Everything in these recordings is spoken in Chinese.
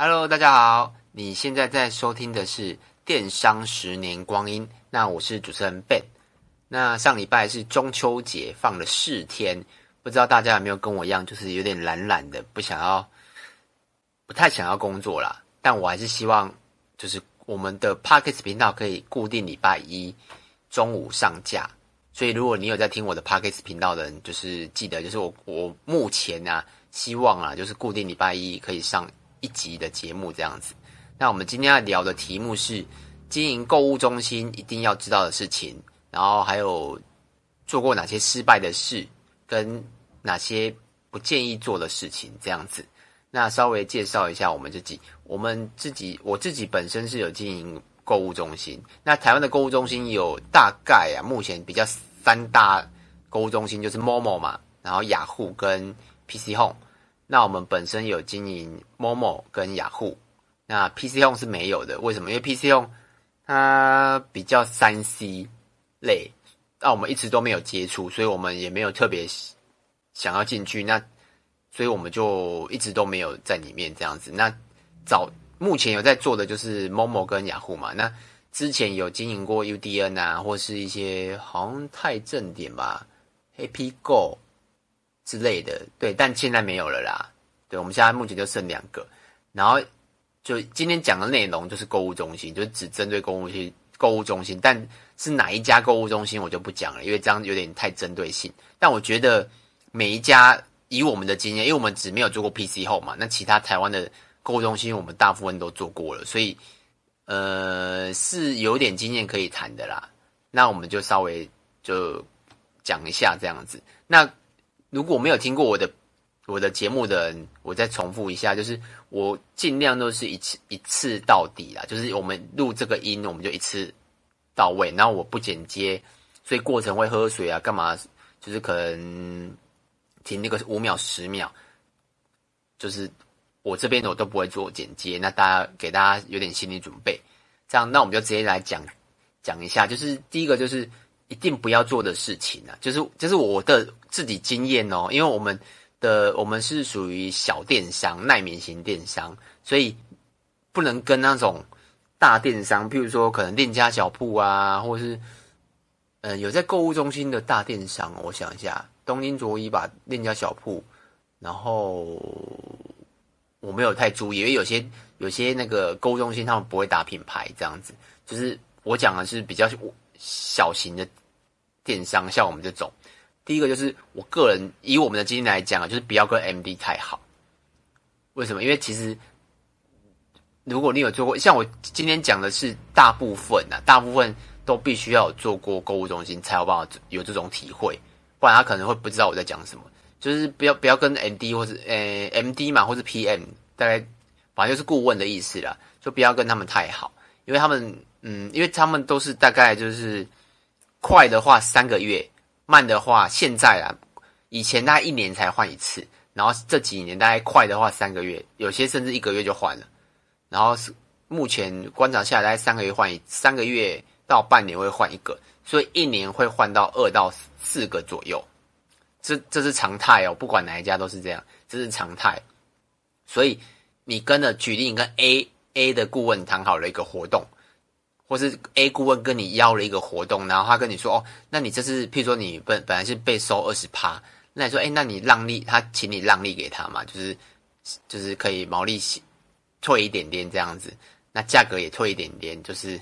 Hello，大家好，你现在在收听的是《电商十年光阴》，那我是主持人 Ben。那上礼拜是中秋节，放了四天，不知道大家有没有跟我一样，就是有点懒懒的，不想要，不太想要工作啦。但我还是希望，就是我们的 Podcast 频道可以固定礼拜一中午上架。所以，如果你有在听我的 Podcast 频道的人，就是记得，就是我我目前啊，希望啊，就是固定礼拜一可以上。一集的节目这样子，那我们今天要聊的题目是经营购物中心一定要知道的事情，然后还有做过哪些失败的事，跟哪些不建议做的事情这样子。那稍微介绍一下我们自己，我们自己我自己本身是有经营购物中心。那台湾的购物中心有大概啊，目前比较三大购物中心就是 Momo 嘛，然后雅虎跟 PC Home。那我们本身有经营 Momo 跟雅虎，那 PC Home 是没有的。为什么？因为 PC Home 它比较三 C 类，那我们一直都没有接触，所以我们也没有特别想要进去。那所以我们就一直都没有在里面这样子。那早目前有在做的就是 Momo 跟雅虎嘛。那之前有经营过 UDN 啊，或是一些好像太正点吧，Happy Go。之类的，对，但现在没有了啦。对，我们现在目前就剩两个，然后就今天讲的内容就是购物中心，就只针对购物去购物中心，但是哪一家购物中心我就不讲了，因为这样有点太针对性。但我觉得每一家以我们的经验，因为我们只没有做过 PC 后嘛，那其他台湾的购物中心我们大部分都做过了，所以呃是有点经验可以谈的啦。那我们就稍微就讲一下这样子，那。如果没有听过我的我的节目的人，我再重复一下，就是我尽量都是一次一次到底啦，就是我们录这个音，我们就一次到位，然后我不剪接，所以过程会喝水啊，干嘛，就是可能停那个五秒十秒，就是我这边我都不会做剪接，那大家给大家有点心理准备，这样，那我们就直接来讲讲一下，就是第一个就是。一定不要做的事情啊，就是就是我的自己经验哦，因为我们的我们是属于小电商、耐免型电商，所以不能跟那种大电商，譬如说可能链家小铺啊，或者是嗯、有在购物中心的大电商，我想一下，东京卓衣吧，链家小铺，然后我没有太注意，因为有些有些那个购物中心他们不会打品牌，这样子，就是我讲的是比较小型的电商，像我们这种，第一个就是我个人以我们的经验来讲啊，就是不要跟 MD 太好。为什么？因为其实如果你有做过，像我今天讲的是大部分啊，大部分都必须要有做过购物中心才有办法有这种体会，不然他可能会不知道我在讲什么。就是不要不要跟 MD 或是呃 MD 嘛，或是 PM，大概反正就是顾问的意思啦，就不要跟他们太好，因为他们。嗯，因为他们都是大概就是快的话三个月，慢的话现在啊，以前大概一年才换一次，然后这几年大概快的话三个月，有些甚至一个月就换了，然后是目前观察下来大概三个月换一，三个月到半年会换一个，所以一年会换到二到四个左右，这这是常态哦，不管哪一家都是这样，这是常态，所以你跟了举例，跟 A A 的顾问谈好了一个活动。或是 A 顾问跟你邀了一个活动，然后他跟你说：“哦，那你这是，譬如说你本本来是被收二十趴，那你说，哎，那你让利，他请你让利给他嘛，就是就是可以毛利退一点点这样子，那价格也退一点点，就是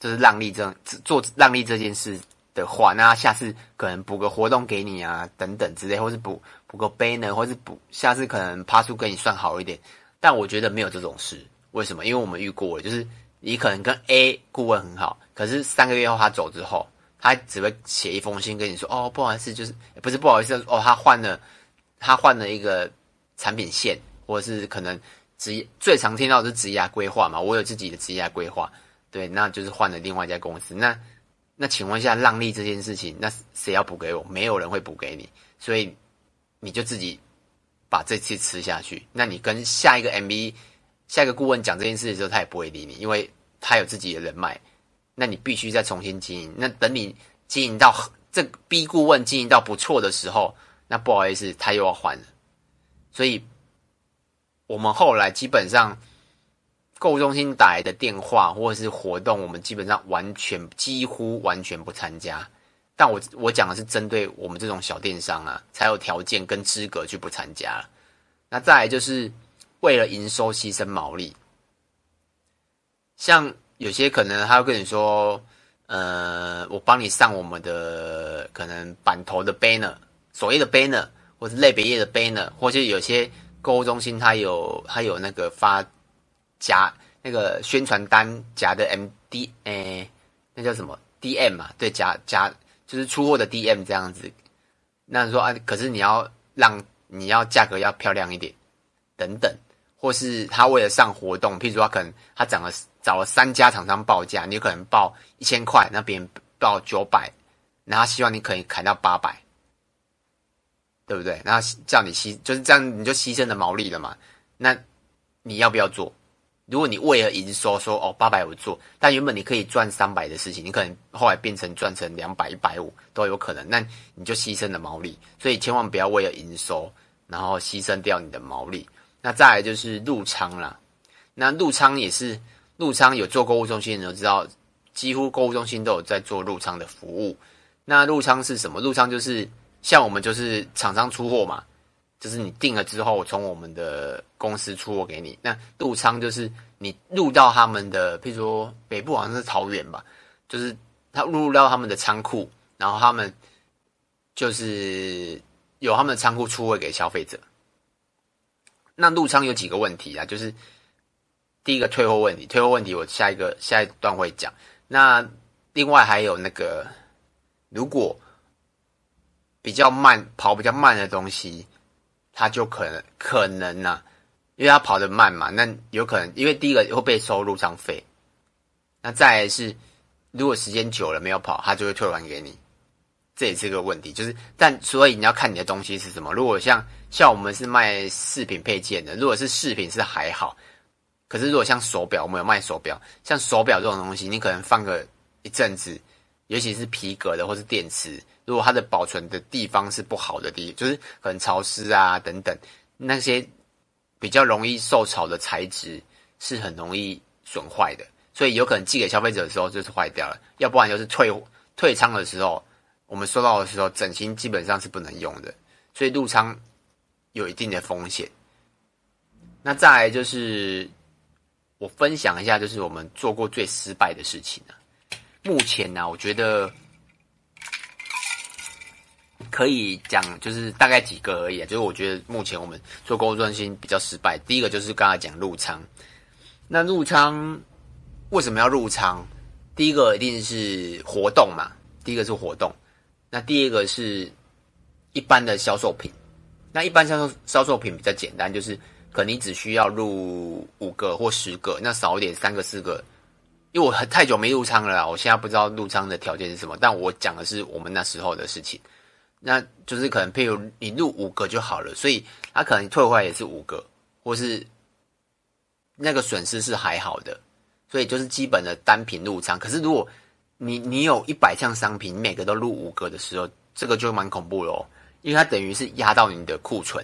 就是让利这做让利这件事的话，那下次可能补个活动给你啊，等等之类，或是补补个 banner，或是补下次可能趴数跟你算好一点。但我觉得没有这种事，为什么？因为我们遇过了，就是。你可能跟 A 顾问很好，可是三个月后他走之后，他只会写一封信跟你说：“哦，不好意思，就是不是不好意思哦，他换了，他换了一个产品线，或者是可能职最常听到的是职业规划嘛。我有自己的职业规划，对，那就是换了另外一家公司。那那请问一下，让利这件事情，那谁要补给我？没有人会补给你，所以你就自己把这次吃下去。那你跟下一个 MB。下一个顾问讲这件事的时候，他也不会理你，因为他有自己的人脉。那你必须再重新经营。那等你经营到这 B 顾问经营到不错的时候，那不好意思，他又要换了。所以，我们后来基本上购物中心打来的电话或者是活动，我们基本上完全几乎完全不参加。但我我讲的是针对我们这种小电商啊，才有条件跟资格去不参加。那再来就是为了营收牺牲毛利，像有些可能他会跟你说，呃，我帮你上我们的可能版头的 banner，首页的 banner，或是类别页的 banner，或是有些购物中心它有它有那个发夹那个宣传单夹的 MD，诶，那叫什么 DM 嘛？对，夹夹。就是出货的 DM 这样子，那你说啊，可是你要让你要价格要漂亮一点，等等，或是他为了上活动，譬如说他可能他找了找了三家厂商报价，你可能报一千块，那别人报九百，然后希望你可以砍到八百，对不对？然后叫你牺就是这样，你就牺牲了毛利了嘛？那你要不要做？如果你为了营收说哦八百五做，但原本你可以赚三百的事情，你可能后来变成赚成两百一百五都有可能，那你就牺牲了毛利，所以千万不要为了营收，然后牺牲掉你的毛利。那再来就是入仓啦，那入仓也是入仓有做购物中心的人都知道，几乎购物中心都有在做入仓的服务。那入仓是什么？入仓就是像我们就是厂商出货嘛。就是你订了之后，从我们的公司出货给你。那入仓就是你入到他们的，譬如说北部好像是桃园吧，就是他入到他们的仓库，然后他们就是有他们的仓库出货给消费者。那入仓有几个问题啊？就是第一个退货问题，退货问题我下一个下一段会讲。那另外还有那个，如果比较慢跑比较慢的东西。他就可能可能呢、因为他跑得慢嘛，那有可能因为第一个会被收入仓费，那再来是如果时间久了没有跑，他就会退还给你，这也是个问题。就是但所以你要看你的东西是什么。如果像像我们是卖饰品配件的，如果是饰品是还好，可是如果像手表，我们有卖手表，像手表这种东西，你可能放个一阵子，尤其是皮革的或是电池。如果它的保存的地方是不好的地，就是很潮湿啊等等，那些比较容易受潮的材质是很容易损坏的，所以有可能寄给消费者的时候就是坏掉了，要不然就是退退仓的时候，我们收到的时候整形基本上是不能用的，所以入仓有一定的风险。那再来就是我分享一下，就是我们做过最失败的事情啊。目前呢、啊，我觉得。可以讲，就是大概几个而已啊。就是我觉得目前我们做购物中心比较失败。第一个就是刚才讲入仓，那入仓为什么要入仓？第一个一定是活动嘛，第一个是活动。那第二个是一般的销售品。那一般销售销售品比较简单，就是可能你只需要入五个或十个，那少一点三个四个。因为我很太久没入仓了啦，我现在不知道入仓的条件是什么，但我讲的是我们那时候的事情。那就是可能，譬如你入五个就好了，所以他可能退回来也是五个，或是那个损失是还好的，所以就是基本的单品入仓。可是如果你你有一百项商品，你每个都入五个的时候，这个就蛮恐怖的哦，因为它等于是压到你的库存。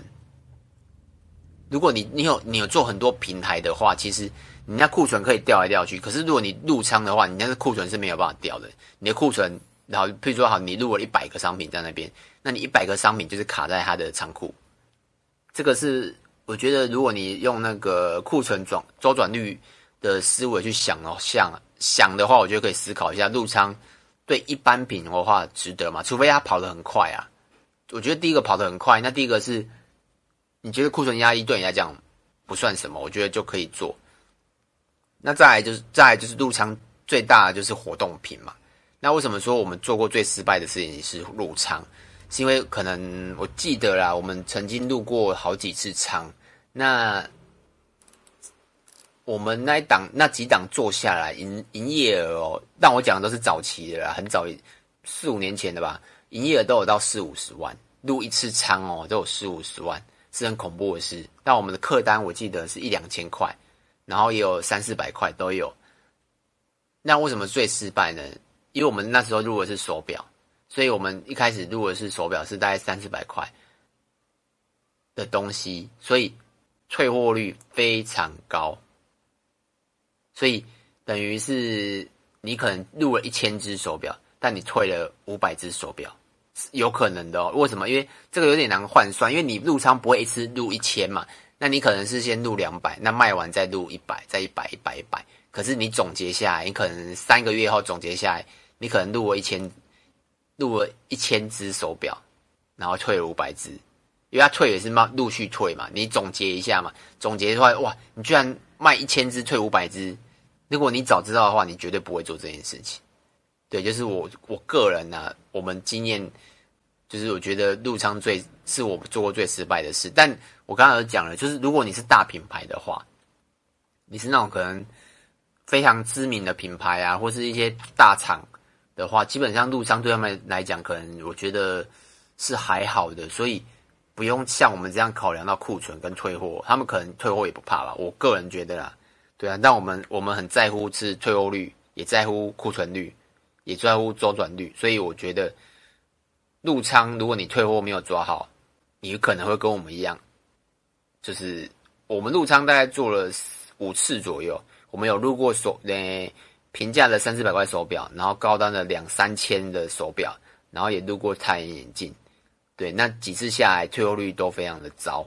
如果你你有你有做很多平台的话，其实你那库存可以调来调去。可是如果你入仓的话，你那个库存是没有办法调的，你的库存。然后，譬如说，好，你入了一百个商品在那边，那你一百个商品就是卡在它的仓库。这个是我觉得，如果你用那个库存转周转率的思维去想哦，想想的话，我觉得可以思考一下，入仓对一般品的话值得吗？除非它跑得很快啊。我觉得第一个跑得很快，那第一个是你觉得库存压抑对你来讲不算什么，我觉得就可以做。那再来就是再来就是入仓最大的就是活动品嘛。那为什么说我们做过最失败的事情是入仓？是因为可能我记得啦，我们曾经入过好几次仓。那我们那一档那几档做下来，营营业额哦，但我讲的都是早期的啦，很早四五年前的吧，营业额都有到四五十万，入一次仓哦都有四五十万，是很恐怖的事。但我们的客单我记得是一两千块，然后也有三四百块都有。那为什么最失败呢？因为我们那时候入的是手表，所以我们一开始入的是手表，是大概三四百块的东西，所以退货率非常高，所以等于是你可能入了一千只手表，但你退了五百只手表，有可能的哦。为什么？因为这个有点难换算，因为你入仓不会一次入一千嘛，那你可能是先入两百，那卖完再入一百，再一百一百一百。可是你总结下来，你可能三个月后总结下来，你可能入了一千，入了一千只手表，然后退了五百只。因为他退也是慢陆续退嘛，你总结一下嘛，总结出来哇，你居然卖一千只退五百只，如果你早知道的话，你绝对不会做这件事情。对，就是我我个人呢、我们经验就是我觉得入仓最是我做过最失败的事。但我刚刚有讲了，就是如果你是大品牌的话，你是那种可能非常知名的品牌啊，或是一些大厂的话，基本上入仓对他们来讲，可能我觉得是还好的，所以。不用像我们这样考量到库存跟退货，他们可能退货也不怕吧？我个人觉得啦，对啊，但我们我们很在乎是退货率，也在乎库存率，也在乎周转率，所以我觉得入仓如果你退货没有抓好，你可能会跟我们一样，就是我们入仓大概做了五次左右，我们有入过手呃平价的三四百块手表，然后高端的两三千的手表，然后也入过太阳眼镜。对，那几次下来退货率都非常的糟，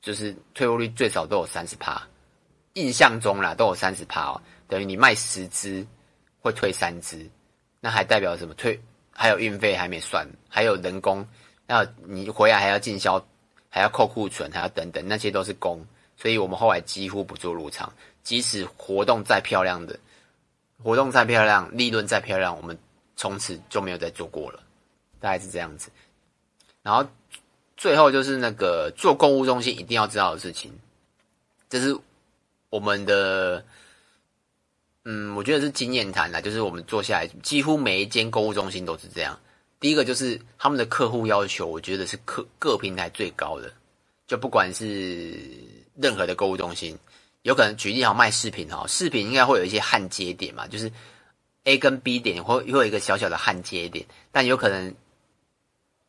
就是退货率最少都有三十趴，印象中啦都有三十趴哦，等于你卖十只会退三只，那还代表什么？退还有运费还没算，还有人工，还有你回来还要进销，还要扣库存，还要等等，那些都是工，所以我们后来几乎不做入场，即使活动再漂亮的，活动再漂亮，利润再漂亮，我们从此就没有再做过了，大概是这样子。然后最后就是那个做购物中心一定要知道的事情，这是我们的，嗯，我觉得是经验谈啦。就是我们做下来，几乎每一间购物中心都是这样。第一个就是他们的客户要求，我觉得是各各平台最高的。就不管是任何的购物中心，有可能举例好卖饰品哈，饰品应该会有一些焊接点嘛，就是 A 跟 B 点会会有一个小小的焊接点，但有可能。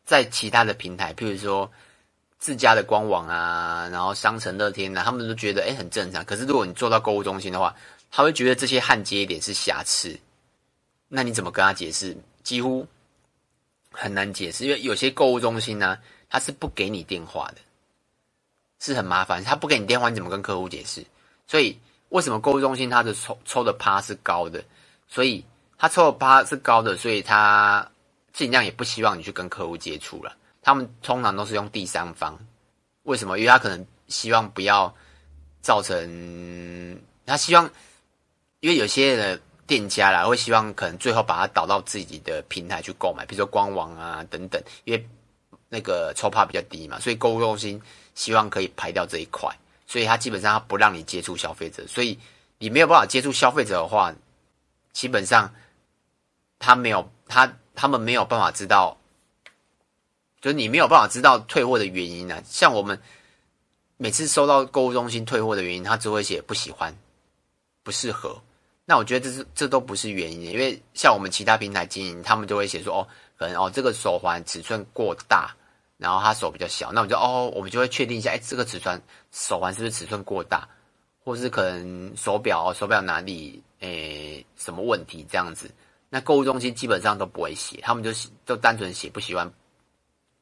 在其他的平台，譬如说自家的官网啊，然后商城、乐天啊，他们都觉得诶很正常。可是如果你做到购物中心的话，他会觉得这些焊接点是瑕疵。那你怎么跟他解释？几乎很难解释，因为有些购物中心呢、他是不给你电话的，是很麻烦。他不给你电话，你怎么跟客户解释？所以为什么购物中心他的抽抽的趴是高的？所以他抽的趴是高的，所以他。尽量也不希望你去跟客户接触了，他们通常都是用第三方。为什么？因为他可能希望不要造成他希望，因为有些的店家啦会希望可能最后把它导到自己的平台去购买，比如说官网啊等等，因为那个抽帕比较低嘛，所以购物中心希望可以排掉这一块，所以他基本上他不让你接触消费者，所以你没有办法接触消费者的话，基本上他没有他。他们没有办法知道，就是你没有办法知道退货的原因啊。像我们每次收到购物中心退货的原因，他只会写不喜欢、不适合。那我觉得这是这都不是原因，因为像我们其他平台经营，他们就会写说哦，可能哦这个手环尺寸过大，然后他手比较小，那我就哦我们就会确定一下，哎这个尺寸手环是不是尺寸过大，或是可能手表手表哪里诶什么问题这样子。那购物中心基本上都不会写，他们就就单纯写不喜欢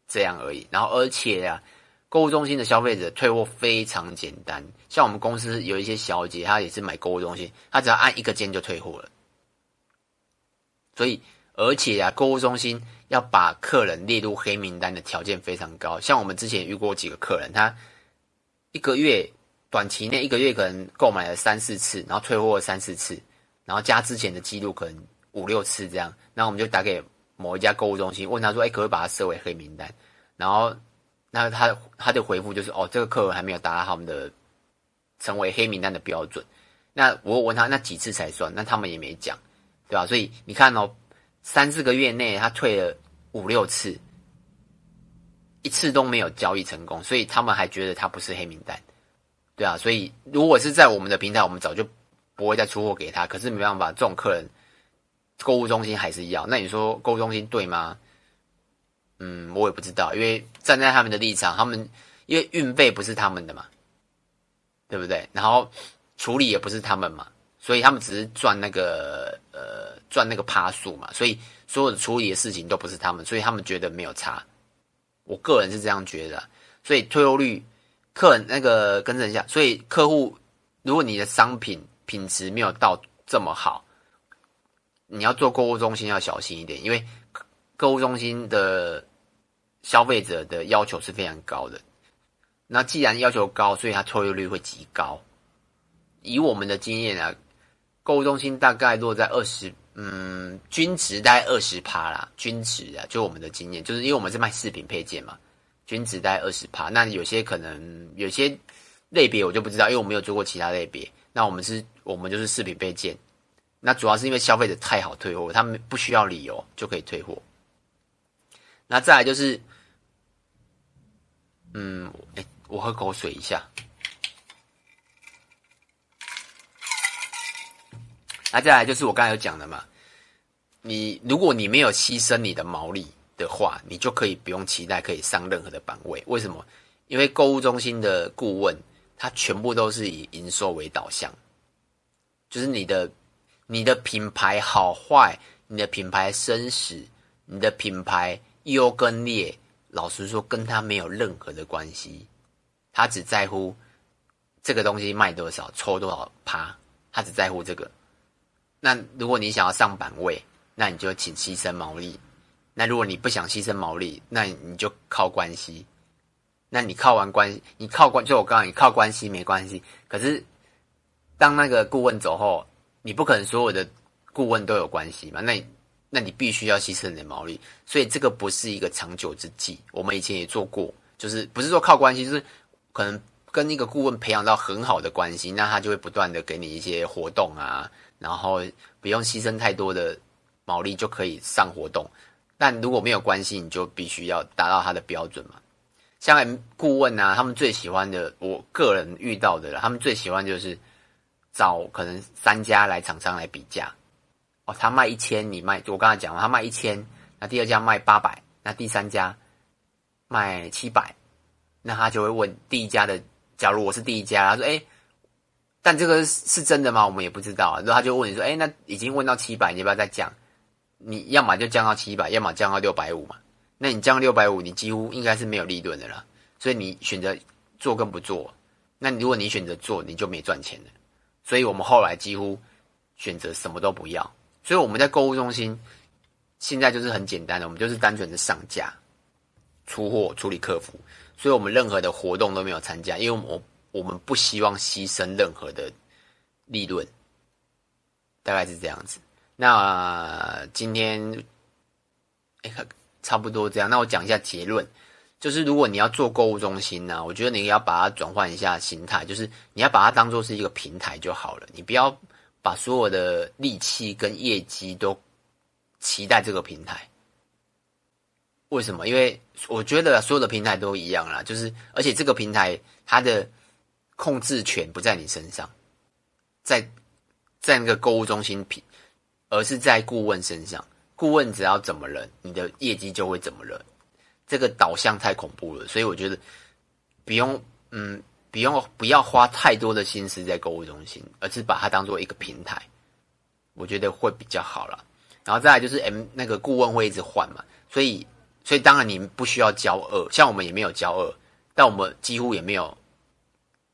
这样而已。然后而且啊，购物中心的消费者退货非常简单，像我们公司有一些小姐，她也是买购物中心，她只要按一个键就退货了。所以而且啊，购物中心要把客人列入黑名单的条件非常高，像我们之前遇过几个客人，他一个月短期内一个月可能购买了三四次，然后退货三四次，然后加之前的记录可能。五六次这样，然后我们就打给某一家购物中心，问他说：“哎，可不可以把他设为黑名单？”然后，那他他的回复就是：“哦，这个客人还没有达到他们的成为黑名单的标准。”那我问他：“那几次才算？”那他们也没讲，对吧？所以你看哦，三四个月内他退了五六次，一次都没有交易成功，所以他们还觉得他不是黑名单，对啊。所以如果是在我们的平台，我们早就不会再出货给他。可是没办法，这种客人。购物中心还是要，那你说购物中心对吗？嗯，我也不知道，因为站在他们的立场，他们因为运费不是他们的嘛，对不对？然后处理也不是他们嘛，所以他们只是赚那个呃赚那个趴数嘛，所以所有的处理的事情都不是他们，所以他们觉得没有差。我个人是这样觉得，所以退货率，客人那个更正一下，所以客户如果你的商品品质没有到这么好，你要做购物中心要小心一点，因为购物中心的消费者的要求是非常高的。那既然要求高，所以它退货率会极高。以我们的经验啊，购物中心大概落在二十，嗯，均值大概二十趴啦，均值啊，就我们的经验，就是因为我们是卖饰品配件嘛，均值大概二十趴。那有些可能有些类别我就不知道，因为我没有做过其他类别。那我们是，我们就是饰品配件。那主要是因为消费者太好退货，他们不需要理由就可以退货。那再来就是，嗯，哎。我喝口水一下。那再来就是我刚才有讲的嘛，你如果你没有牺牲你的毛利的话，你就可以不用期待可以上任何的版位。为什么？因为购物中心的顾问他全部都是以营收为导向，就是你的你的品牌好坏，你的品牌生死，你的品牌优跟劣，老实说跟他没有任何的关系。他只在乎这个东西卖多少，抽多少趴，他只在乎这个。那如果你想要上版位，那你就请牺牲毛利。那如果你不想牺牲毛利，那你就靠关系。那你靠完关系，你靠关，就我告诉，你靠关系没关系。可是当那个顾问走后，你不可能所有的顾问都有关系嘛？那那你必须要牺牲你的毛利。所以这个不是一个长久之计。我们以前也做过，就是不是说靠关系，就是。可能跟一个顾问培养到很好的关系，那他就会不断的给你一些活动啊，然后不用牺牲太多的毛利就可以上活动。但如果没有关系，你就必须要达到他的标准嘛。像顾问啊，他们最喜欢的，我个人遇到的，他们最喜欢就是找可能三家来厂商来比价。哦，他卖一千，你卖，我刚才讲了，他卖一千，那第二家卖八百，那第三家卖七百。那他就会问第一家的，假如我是第一家，他说：“哎，但这个是真的吗？我们也不知道。”然后他就问你说：“哎，那已经问到七百，你要不要再降？你要么就降到七百，要么降到六百五嘛。那你降六百五，你几乎应该是没有利润的了。所以你选择做跟不做。那如果你选择做，你就没赚钱了。所以我们后来几乎选择什么都不要。所以我们在购物中心现在就是很简单的，我们就是单纯的上架、出货、处理客服。”所以我们任何的活动都没有参加，因为我我们不希望牺牲任何的利润，大概是这样子。那今天，哎，差不多这样。那我讲一下结论，就是如果你要做购物中心呢，我觉得你要把它转换一下心态，就是你要把它当做是一个平台就好了，你不要把所有的力气跟业绩都期待这个平台。为什么？因为我觉得所有的平台都一样啦，就是而且这个平台它的控制权不在你身上，在在那个购物中心平，而是在顾问身上。顾问只要怎么了，你的业绩就会怎么了。这个导向太恐怖了，所以我觉得不用，嗯，不用不要花太多的心思在购物中心，而是把它当做一个平台，我觉得会比较好了。然后再来就是 M 那个顾问会一直换嘛，所以。所以当然你不需要交恶，像我们也没有交恶，但我们几乎也没有，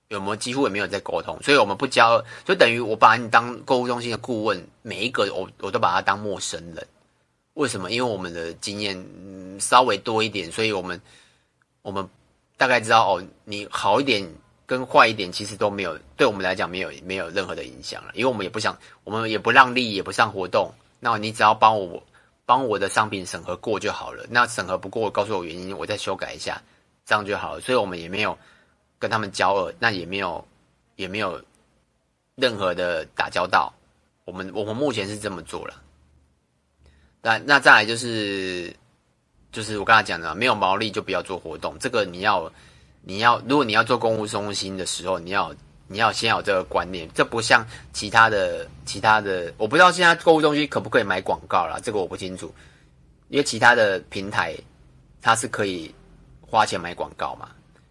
有没有几乎也没有在沟通，所以我们不交恶，就等于我把你当购物中心的顾问，每一个我我都把他当陌生人。为什么？因为我们的经验、嗯、稍微多一点，所以我们我们大概知道哦，你好一点跟坏一点其实都没有，对我们来讲没有没有任何的影响了，因为我们也不想，我们也不让利，也不上活动，那你只要帮我。帮我的商品审核过就好了。那审核不过，告诉我原因，我再修改一下，这样就好了。所以我们也没有跟他们交恶，那也没有也没有任何的打交道。我们我们目前是这么做了。那那再来就是就是我刚才讲的，没有毛利就不要做活动。这个你要你要，如果你要做购物中心的时候，你要。你要先有这个观念，这不像其他的其他的，我不知道现在购物中心可不可以买广告啦，这个我不清楚，因为其他的平台它是可以花钱买广告嘛，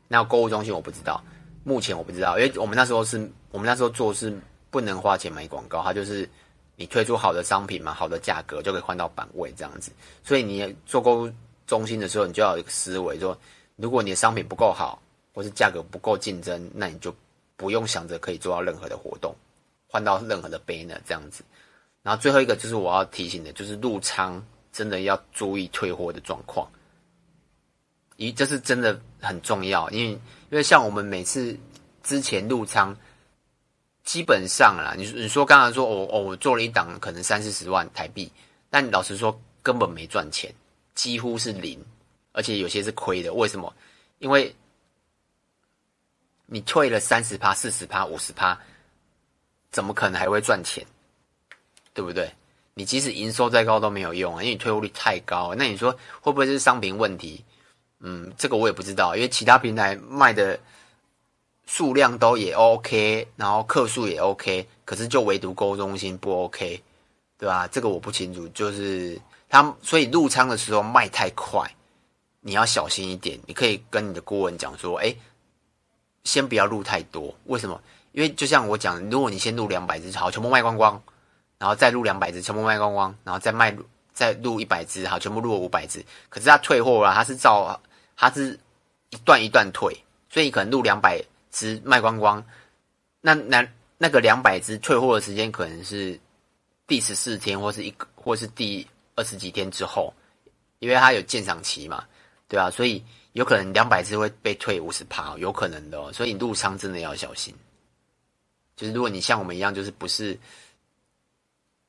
那购物中心我不知道。目前我不知道，因为我们那时候是我们那时候做是不能花钱买广告，它就是你推出好的商品嘛，好的价格就可以换到版位这样子。所以你做购物中心的时候，你就要有一个思维，说如果你的商品不够好，或是价格不够竞争，那你就不用想着可以做到任何的活动，换到任何的 banner 这样子。然后最后一个就是我要提醒的，就是入仓真的要注意退货的状况。一，这是真的很重要，因为因为像我们每次之前入仓，基本上啦，你你说刚才说我哦，我做了一档可能三四十万台币，但老实说根本没赚钱，几乎是零，而且有些是亏的。为什么？因为你退了三十趴、四十趴、五十趴，怎么可能还会赚钱？对不对？你即使营收再高都没有用啊，因为你退货率太高。那你说会不会是商品问题？嗯，这个我也不知道，因为其他平台卖的数量都也 OK，然后客数也 OK，可是就唯独购物中心不 OK，对吧？这个我不清楚，就是他所以入仓的时候卖太快，你要小心一点。你可以跟你的顾问讲说，哎，先不要入太多。为什么？因为就像我讲，如果你先入两百只，好，全部卖光光，然后再入两百只，全部卖光光，然后再卖再入一百只，好，全部入五百只，可是他退货了，他是照。他是一段一段退，所以可能入两百只卖光光，那那那个两百只退货的时间可能是第十四天，或是一个，或是第二十几天之后，因为它有鉴赏期嘛，对吧？所以有可能两百只会被退五十趴，有可能的哦。所以入仓真的要小心。就是如果你像我们一样，就是不是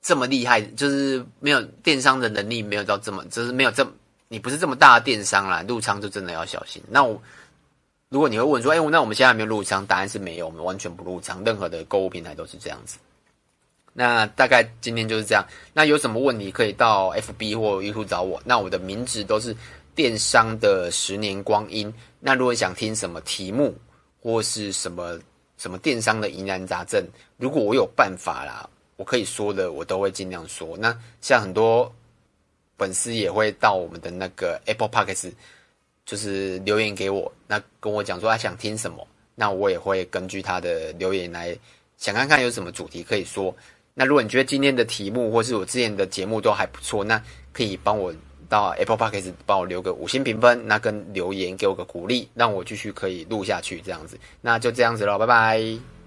这么厉害，就是没有电商的能力，没有到这么，就是没有这么。你不是这么大的电商啦，入仓就真的要小心。那我，如果你会问说，哎、那我们现在还没有入仓？答案是没有，我们完全不入仓，任何的购物平台都是这样子。那大概今天就是这样。那有什么问题可以到 FB 或 YouTube 找我。那我的名字都是电商的十年光阴。那如果想听什么题目或是什么什么电商的疑难杂症，如果我有办法啦，我可以说的，我都会尽量说。那像很多。粉丝也会到我们的那个 Apple Podcast，就是留言给我，那跟我讲说他想听什么，那我也会根据他的留言来想看看有什么主题可以说。那如果你觉得今天的题目或是我之前的节目都还不错，那可以帮我到 Apple Podcast 帮我留个五星评分，那跟留言给我个鼓励，让我继续可以录下去这样子。那就这样子喽，拜拜。